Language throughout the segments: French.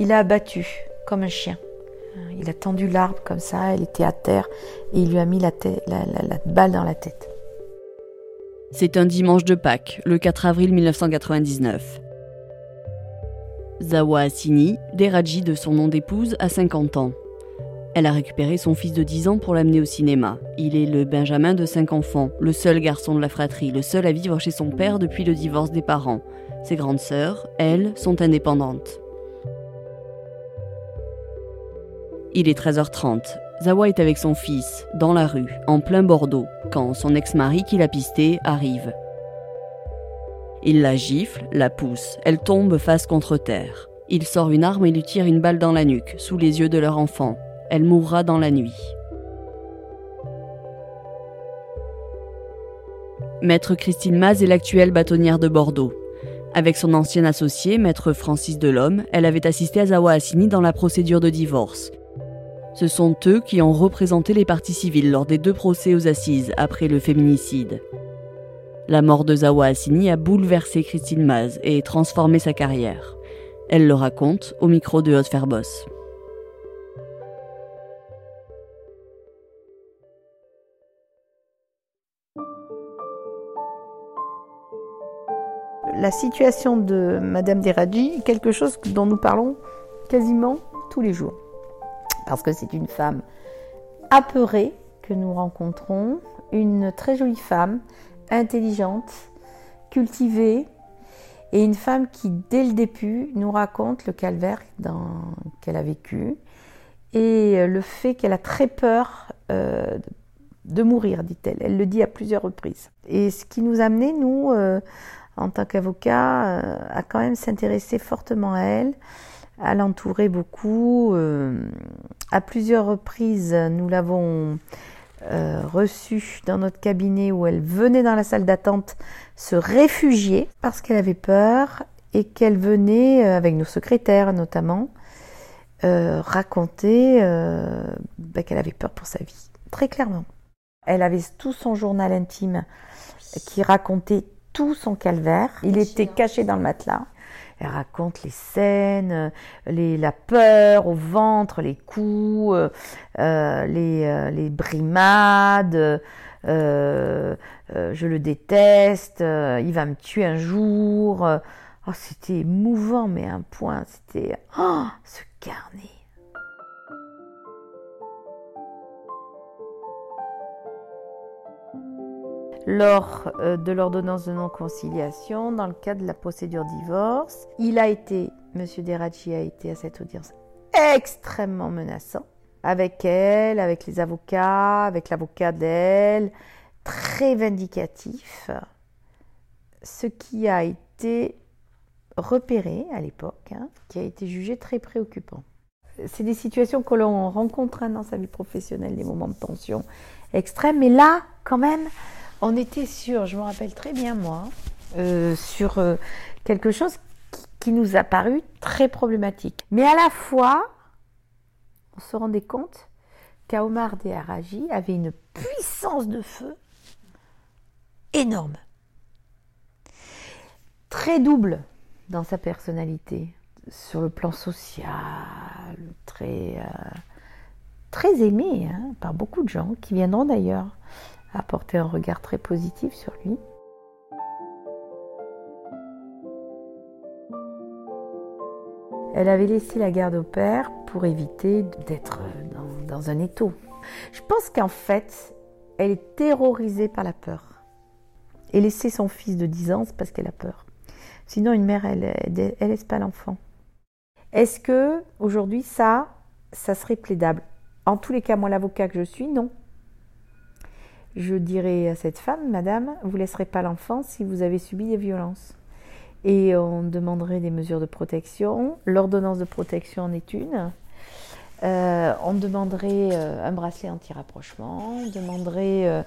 Il a abattu comme un chien. Il a tendu l'arbre comme ça, elle était à terre, et il lui a mis la, balle dans la tête. C'est un dimanche de Pâques, le 4 avril 1999. Zawa Assini, Deraji de son nom d'épouse, a 50 ans. Elle a récupéré son fils de 10 ans pour l'amener au cinéma. Il est le Benjamin de 5 enfants, le seul garçon de la fratrie, le seul à vivre chez son père depuis le divorce des parents. Ses grandes sœurs, elles, sont indépendantes. Il est 13h30. Zawa est avec son fils, dans la rue, en plein Bordeaux, quand son ex-mari qui l'a pisté arrive. Il la gifle, la pousse, elle tombe face contre terre. Il sort une arme et lui tire une balle dans la nuque, sous les yeux de leur enfant. Elle mourra dans la nuit. Maître Christine Maz est l'actuelle bâtonnière de Bordeaux. Avec son ancien associé, Maître Francis Delhomme, elle avait assisté à Zawa Assini dans la procédure de divorce. Ce sont eux qui ont représenté les parties civiles lors des deux procès aux assises après le féminicide. La mort de Zawa Assini a bouleversé Christine Maz et transformé sa carrière. Elle le raconte au micro de Haute. La situation de Madame Deradji est quelque chose dont nous parlons quasiment tous les jours. Parce que c'est une femme apeurée que nous rencontrons, une très jolie femme intelligente, cultivée, et une femme qui, dès le début, nous raconte le calvaire qu'elle a vécu et euh, le fait qu'elle a très peur euh, de mourir, dit-elle. Elle le dit à plusieurs reprises. Et ce qui nous a amené, nous, euh, en tant qu'avocats, à quand même s'intéresser fortement à elle, à l'entourer beaucoup. à plusieurs reprises, nous l'avons euh, reçue dans notre cabinet où elle venait dans la salle d'attente se réfugier parce qu'elle avait peur et qu'elle venait, euh, avec nos secrétaires notamment, euh, raconter bah, qu'elle avait peur pour sa vie, très clairement. Elle avait tout son journal intime qui racontait tout son calvaire. Il était caché dans le matelas. Elle raconte les scènes, les, la peur au ventre, les coups, euh, euh les, euh, brimades. Euh, je le déteste, il va me tuer un jour. Oh, c'était émouvant, mais un point, c'était oh, ce carnet. Lors euh, de l'ordonnance de non-conciliation dans le cadre de la procédure divorce. Il a été, M. Deradji a été à cette audience extrêmement menaçant avec elle, avec les avocats, avec l'avocat d'elle, très vindicatif, ce qui a été repéré à l'époque, hein, qui a été jugé très préoccupant. C'est des situations que l'on rencontre hein, dans sa vie professionnelle, des moments de tension extrêmes, mais là, quand même, on était sur, je me rappelle très bien moi, euh, sur euh, quelque chose qui, nous a paru très problématique. Mais à la fois, on se rendait compte qu'Aomar Deharaji avait une puissance de feu énorme. Très double dans sa personnalité, sur le plan social, très, euh, aimé hein, par beaucoup de gens qui viendront d'ailleurs apporter un regard très positif sur lui. Elle avait laissé la garde au père pour éviter d'être dans, un étau. Je pense qu'en fait, elle est terrorisée par la peur. Et laisser son fils de 10 ans, c'est parce qu'elle a peur. Sinon, une mère, elle, elle, elle laisse pas l'enfant. Est-ce que aujourd'hui, ça, ça serait plaidable? En tous les cas, moi, l'avocat que je suis, non je dirais à cette femme, Madame, vous ne laisserez pas l'enfant si vous avez subi des violences. Et on demanderait des mesures de protection. L'ordonnance de protection en est une. Euh, on demanderait euh, un bracelet anti-rapprochement, on demanderait euh,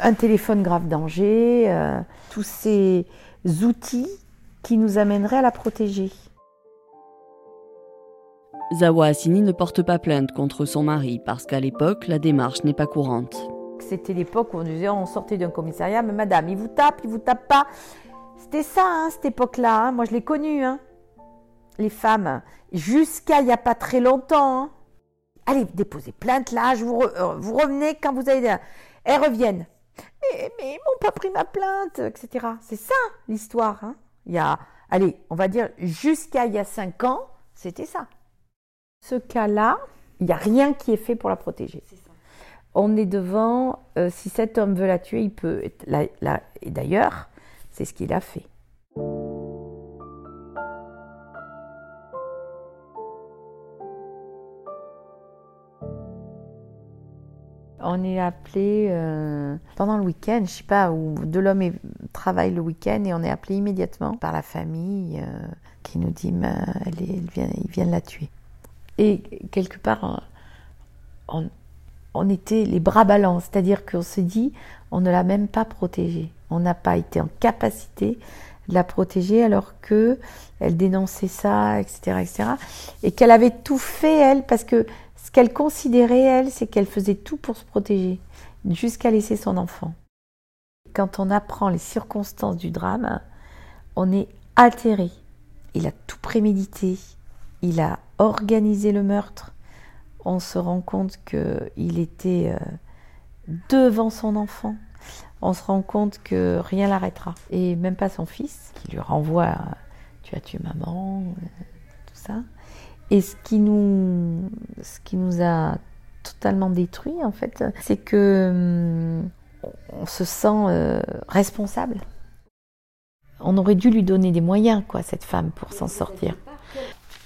un téléphone grave danger, tous ces outils qui nous amèneraient à la protéger. Zawa Assini ne porte pas plainte contre son mari parce qu'à l'époque, la démarche n'est pas courante. C'était l'époque où on disait on sortait d'un commissariat, mais madame, il vous tape, il vous tape pas. C'était ça, hein, cette époque-là. Hein. Moi, je l'ai connu. Hein. les femmes, jusqu'à il n'y a pas très longtemps. Hein. Allez, déposez plainte là, vous, euh, vous revenez quand vous avez... Elles reviennent. Mais, mais ils m'ont pas pris ma plainte, etc. C'est ça l'histoire. Il y a, allez, on va dire jusqu'à il y a cinq ans, c'était ça. Ce cas-là, il n'y a rien qui est fait pour la protéger. On est devant, euh, si cet homme veut la tuer, il peut. et d'ailleurs, c'est ce qu'il a fait. On est appelé euh, pendant le week-end, je sais pas, où de l'homme travaille le week-end et on est appelé immédiatement par la famille euh, qui nous dit elle, vient, il vient de la tuer. Et quelque part, on était les bras ballants, c'est-à-dire qu'on s'est dit, on ne l'a même pas protégée. On n'a pas été en capacité de la protéger alors que elle dénonçait ça, etc., etc. Et qu'elle avait tout fait elle, parce que ce qu'elle considérait elle, c'est qu'elle faisait tout pour se protéger, jusqu'à laisser son enfant. Quand on apprend les circonstances du drame, on est atterré. Il a tout prémédité, il a organisé le meurtre, on se rend compte qu'il était euh, devant son enfant. On se rend compte que rien l'arrêtera. Et même pas son fils, qui lui renvoie Tu as tué maman, euh, tout ça. Et ce qui nous, ce qui nous a totalement détruit, en fait, c'est que hum, on se sent euh, responsable. On aurait dû lui donner des moyens, quoi, cette femme, pour s'en sortir.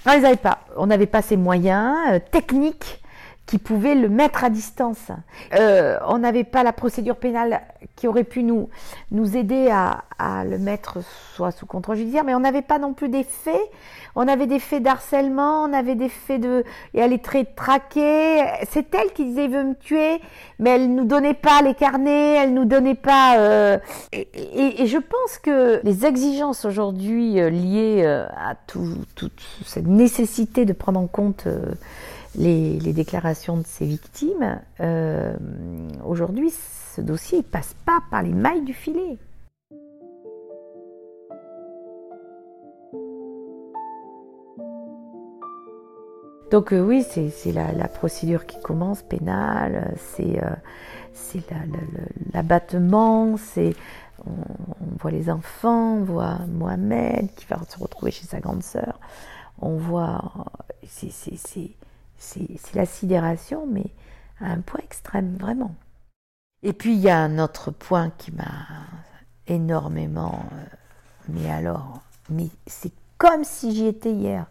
On les avait pas. On n'avait pas ces moyens euh, techniques qui pouvaient le mettre à distance. Euh, on n'avait pas la procédure pénale qui aurait pu nous, nous aider à, à le mettre soit sous contrôle judiciaire, mais on n'avait pas non plus des faits. On avait des faits d'harcèlement, on avait des faits de... Et elle est très traquée. C'est elle qui disait, veut me tuer, mais elle nous donnait pas les carnets, elle nous donnait pas... Euh... Et, et, et, je pense que les exigences aujourd'hui euh, liées euh, à toute cette nécessité de prendre en compte les, déclarations de ces victimes, euh, aujourd'hui, ce dossier ne passe pas par les mailles du filet. Donc euh, oui, c'est la, la, procédure qui commence pénale, c'est euh, l'abattement, c'est on, on, voit les enfants, on voit Mohamed qui va se retrouver chez sa grande sœur, on voit c'est c'est la sidération, mais à un point extrême, vraiment. Et puis il y a un autre point qui m'a énormément. Euh, mais alors, mais c'est comme si j'y étais hier.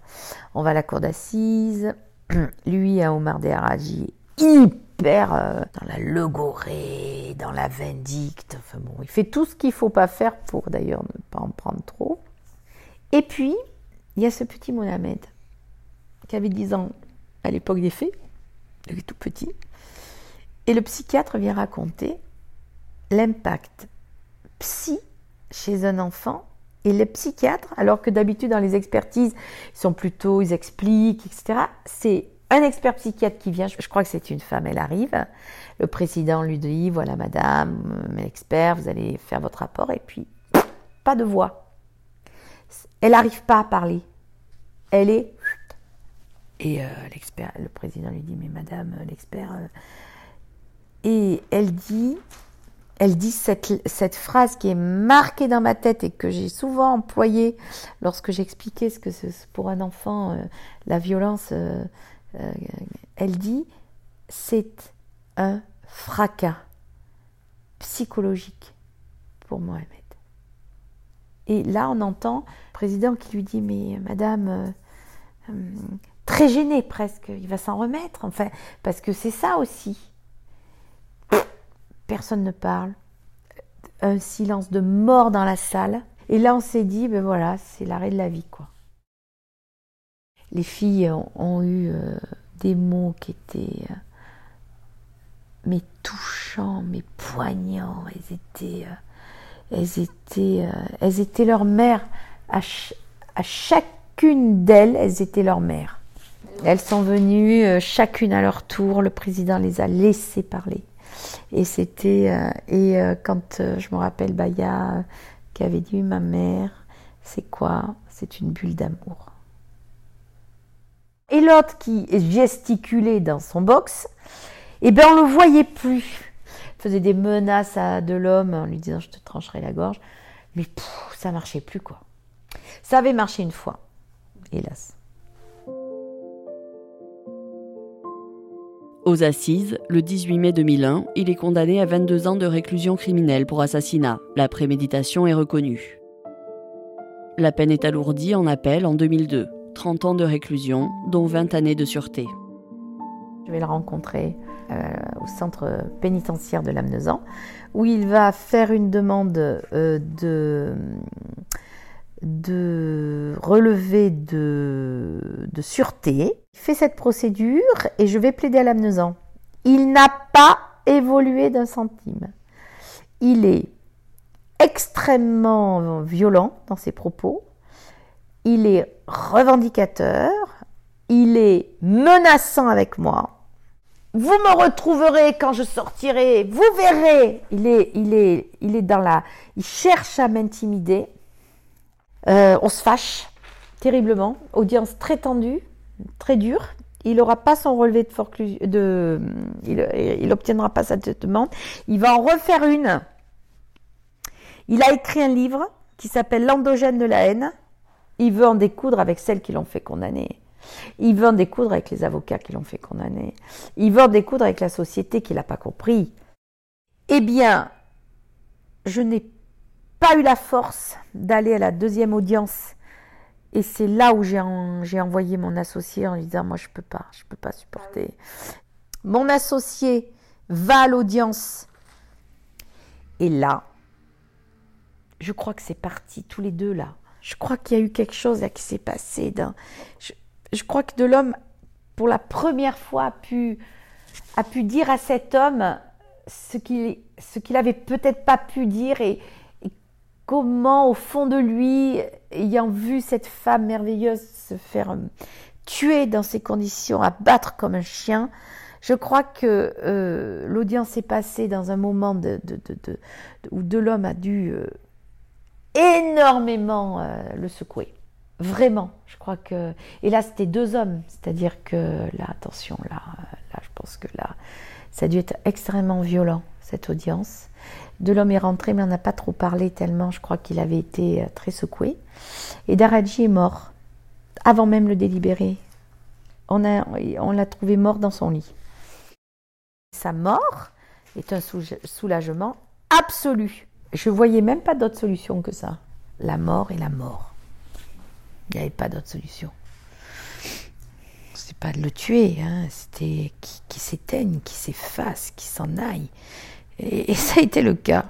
On va à la cour d'assises. Lui, à Omar Deraji, hyper euh, dans la logorée, dans la vindicte. Enfin bon, il fait tout ce qu'il faut pas faire pour d'ailleurs ne pas en prendre trop. Et puis, il y a ce petit Mohamed qui avait 10 ans à l'époque des faits, il tout petit. Et le psychiatre vient raconter l'impact psy chez un enfant et les psychiatres, alors que d'habitude dans les expertises, ils sont plutôt, ils expliquent, etc. C'est un expert psychiatre qui vient, je crois que c'est une femme, elle arrive. Le président lui dit, voilà madame, l'expert, vous allez faire votre rapport, et puis, pas de voix. Elle n'arrive pas à parler. Elle est et euh, l'expert, le président lui dit, mais madame, euh, l'expert. Euh, et elle dit, elle dit cette, cette, phrase qui est marquée dans ma tête et que j'ai souvent employée lorsque j'expliquais ce que c'est pour un enfant, la violence. elle dit, c'est un fracas psychologique pour Mohamed. Et là, on entend le président qui lui dit, mais madame, très gêné presque. Il va s'en remettre, enfin, parce que c'est ça aussi. Personne ne parle. Un silence de mort dans la salle. Et là, on s'est dit, ben voilà, c'est l'arrêt de la vie, quoi. Les filles ont, eu euh, des mots qui étaient, euh, mais touchants, mais poignants. Elles étaient, euh, elles étaient, elles étaient leur mère. À, à chacune d'elles, elles étaient leur mère. Elles sont venues euh, chacune à leur tour. Le président les a laissées parler. Et c'était euh, et euh, quand je me rappelle Baya qui avait dit ma mère, c'est quoi? C'est une bulle d'amour. et l'autre qui gesticulait dans son box, eh ben on le voyait plus. Il faisait des menaces à de l'homme en lui disant je te trancherai la gorge, mais ça ça marchait plus quoi. Ça avait marché une fois, hélas. Aux assises, le 18 mai 2001, il est condamné à 22 ans de réclusion criminelle pour assassinat. La préméditation est reconnue. La peine est alourdie en appel en 2002. 30 ans de réclusion, dont 20 années de sûreté. Je vais le rencontrer euh, au centre pénitentiaire de Lamnezan, où il va faire une demande euh, de, de relevé de, de, sûreté. Il fait cette procédure et je vais plaider à Lamnezan. Il n'a pas évolué d'un centime. Il est extrêmement violent dans ses propos, il est revendicateur, il est menaçant avec moi. Vous me retrouverez quand je sortirai, vous verrez. Il est, il est, il est dans la, il cherche à m'intimider. Euh, on se fâche terriblement. Audience très tendue, très dure. Il n'aura pas son relevé de, il, n'obtiendra pas sa demande. Il va en refaire une il a écrit un livre qui s'appelle L'endogène de la haine. Il veut en découdre avec celles qui l'ont fait condamner. Il veut en découdre avec les avocats qui l'ont fait condamner. Il veut en découdre avec la société qui l'a pas compris. Eh bien, je n'ai pas eu la force d'aller à la deuxième audience. Et c'est là où j'ai envoyé mon associé en lui disant Moi, je peux pas, je peux pas supporter. Mon associé va à l'audience. Et là, je crois que c'est parti, tous les deux là. Je crois qu'il y a eu quelque chose qui s'est passé. Je, je, crois que de l'homme, pour la première fois, a pu, a pu dire à cet homme ce qu'il ce qu'il avait peut-être pas pu dire et, comment, au fond de lui, ayant vu cette femme merveilleuse se faire euh, tuer dans ces conditions, abattre comme un chien, je crois que euh, l'audience s'est passée dans un moment où de l'homme a dû euh, énormément le secouer. Vraiment, je crois que. Et là, c'était deux hommes, c'est-à-dire que là, attention, là, là, je pense que là, ça a dû être extrêmement violent cette audience. De l'homme est rentré, mais on n'a pas trop parlé tellement. Je crois qu'il avait été euh, très secoué. Et Daradji est mort avant même le délibéré. On a, on l'a trouvé mort dans son lit. Sa mort est un soulagement absolu. Je voyais même pas d'autre solution que ça. La mort et la mort. Il n'y avait pas d'autre solution. C'est pas de le tuer, hein. c'était qui, qui s'éteigne, qui s'efface, qui s'en aille. Et, ça a été le cas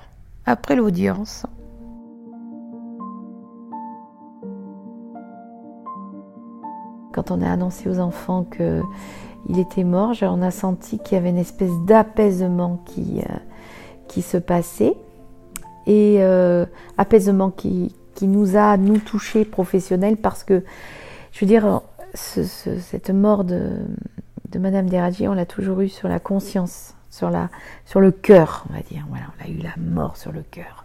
après l'audience. Quand on a annoncé aux enfants que il était mort, on a senti qu'il y avait une espèce d'apaisement qui, euh, se passait et euh, apaisement qui, qui, nous a, nous, touchés professionnels parce que, je veux dire, cette mort de, de Madame Deradji, on l'a toujours eu sur la conscience, sur, la, sur le cœur, on va dire. Voilà, on a eu la mort sur le cœur.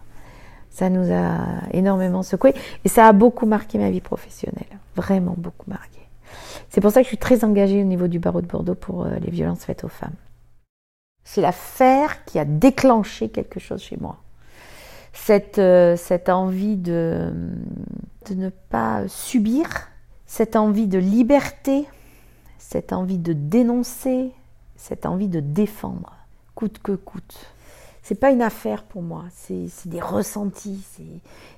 Ça nous a énormément secoué et ça a beaucoup marqué ma vie professionnelle, vraiment beaucoup marqué. C'est pour ça que je suis très engagée au niveau du barreau de Bordeaux pour euh, les violences faites aux femmes. C'est l'affaire qui a déclenché quelque chose chez moi cette, euh, cette envie de, de ne pas subir, cette envie de liberté, cette envie de dénoncer, cette envie de défendre, coûte que coûte. C'est pas une affaire pour moi, c'est des ressentis,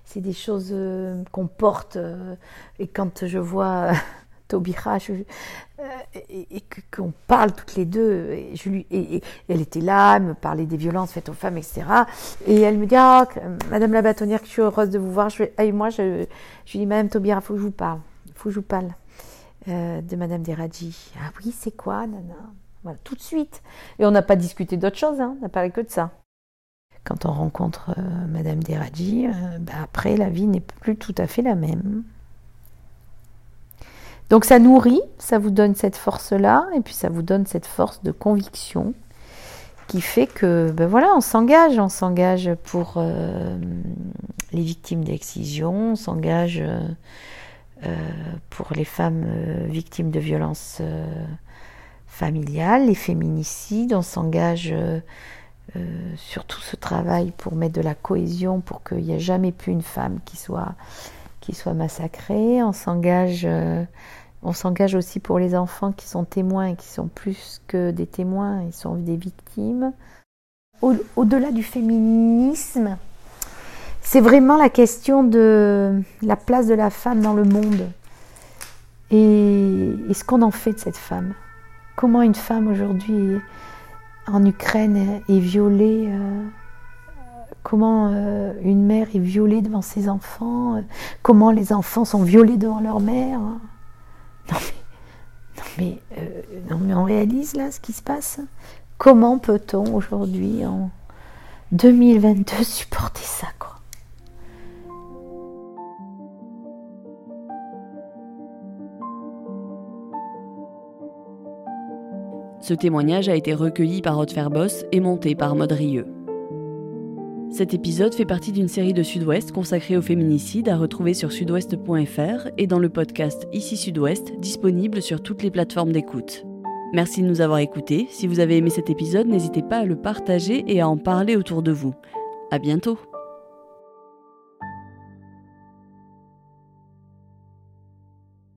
c'est des choses euh, qu'on porte. Euh, et quand je vois euh, et, qu'on parle toutes les deux. Et, je elle était là, elle me parlait des violences faites aux femmes, etc. Et elle me dit, ah, Madame la bâtonnière, je suis heureuse de vous voir. Je, et moi, je, je lui dis, Madame Taubira, il faut que je vous parle. Faut que je vous parle de Madame Deradji. Ah oui, c'est quoi, nana? Voilà, tout de suite. Et on n'a pas discuté d'autre chose, hein, on n'a parlé que de ça. Quand on rencontre euh, Madame Deradji, bah, après, la vie n'est plus tout à fait la même. Donc ça nourrit, ça vous donne cette force-là, et puis ça vous donne cette force de conviction qui fait que, ben voilà, on s'engage, on s'engage pour euh, les victimes d'excision, on s'engage euh, pour les femmes victimes de violences familiales, les féminicides. On s'engage sur tout ce travail pour mettre de la cohésion, pour qu'il n'y ait jamais plus une femme qui soit, qui soit massacrée. On s'engage on s'engage aussi pour les enfants qui sont témoins et qui sont plus que des témoins, ils sont des victimes. Au-delà du féminisme, c'est vraiment la question de la place de la femme dans le monde et, ce qu'on en fait de cette femme. Comment une femme aujourd'hui en Ukraine est violée, euh, comment euh, une mère est violée devant ses enfants, euh, comment les enfants sont violés devant leur mère. Non mais, non mais, on réalise là ce qui se passe. Comment peut-on aujourd'hui, en 2022, supporter ça Ce témoignage a été recueilli par Boss et monté par Maud cet épisode fait partie d'une série de Sud-Ouest consacrée au féminicide à retrouver sur sudouest.fr et dans le podcast Ici Sud-Ouest, disponible sur toutes les plateformes d'écoute. Merci de nous avoir écoutés. Si vous avez aimé cet épisode, n'hésitez pas à le partager et à en parler autour de vous. À bientôt!